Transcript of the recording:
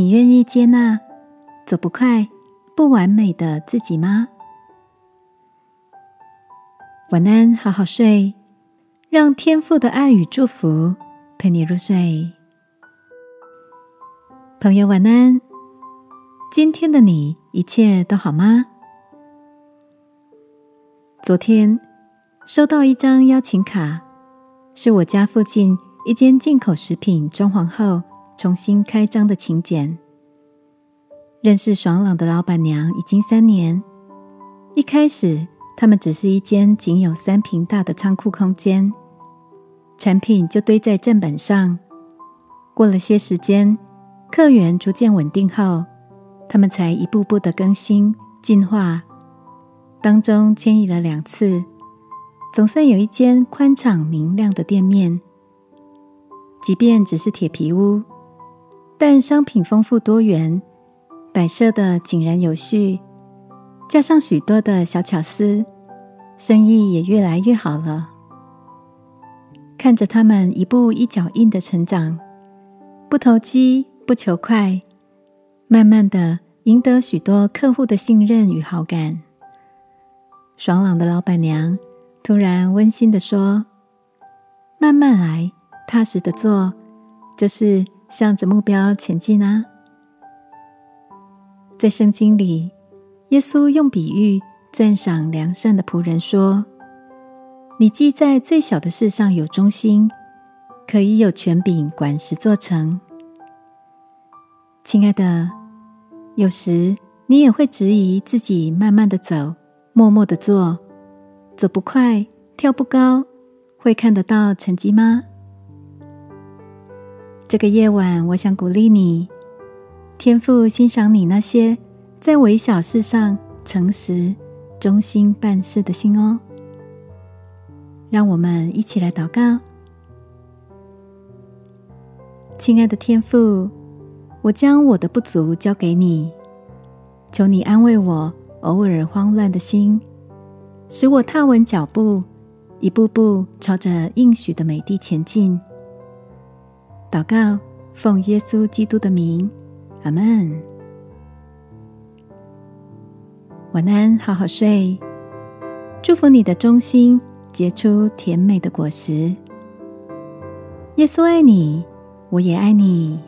你愿意接纳走不快、不完美的自己吗？晚安，好好睡，让天父的爱与祝福陪你入睡。朋友，晚安。今天的你一切都好吗？昨天收到一张邀请卡，是我家附近一间进口食品装潢后重新开张的请柬。认识爽朗的老板娘已经三年，一开始。他们只是一间仅有三平大的仓库空间，产品就堆在正本上。过了些时间，客源逐渐稳定后，他们才一步步的更新进化。当中迁移了两次，总算有一间宽敞明亮的店面。即便只是铁皮屋，但商品丰富多元，摆设的井然有序。加上许多的小巧思，生意也越来越好了。看着他们一步一脚印的成长，不投机不求快，慢慢的赢得许多客户的信任与好感。爽朗的老板娘突然温馨的说：“慢慢来，踏实的做，就是向着目标前进啊。”在圣经里。耶稣用比喻赞赏良善的仆人说：“你既在最小的事上有忠心，可以有权柄管实做成。”亲爱的，有时你也会质疑自己慢慢的走，默默的做，走不快，跳不高，会看得到成绩吗？这个夜晚，我想鼓励你，天父欣赏你那些。在微小事上诚实、忠心办事的心哦，让我们一起来祷告。亲爱的天父，我将我的不足交给你，求你安慰我偶尔慌乱的心，使我踏稳脚步，一步步朝着应许的美地前进。祷告，奉耶稣基督的名，阿门。晚安，好好睡。祝福你的中心结出甜美的果实。耶稣爱你，我也爱你。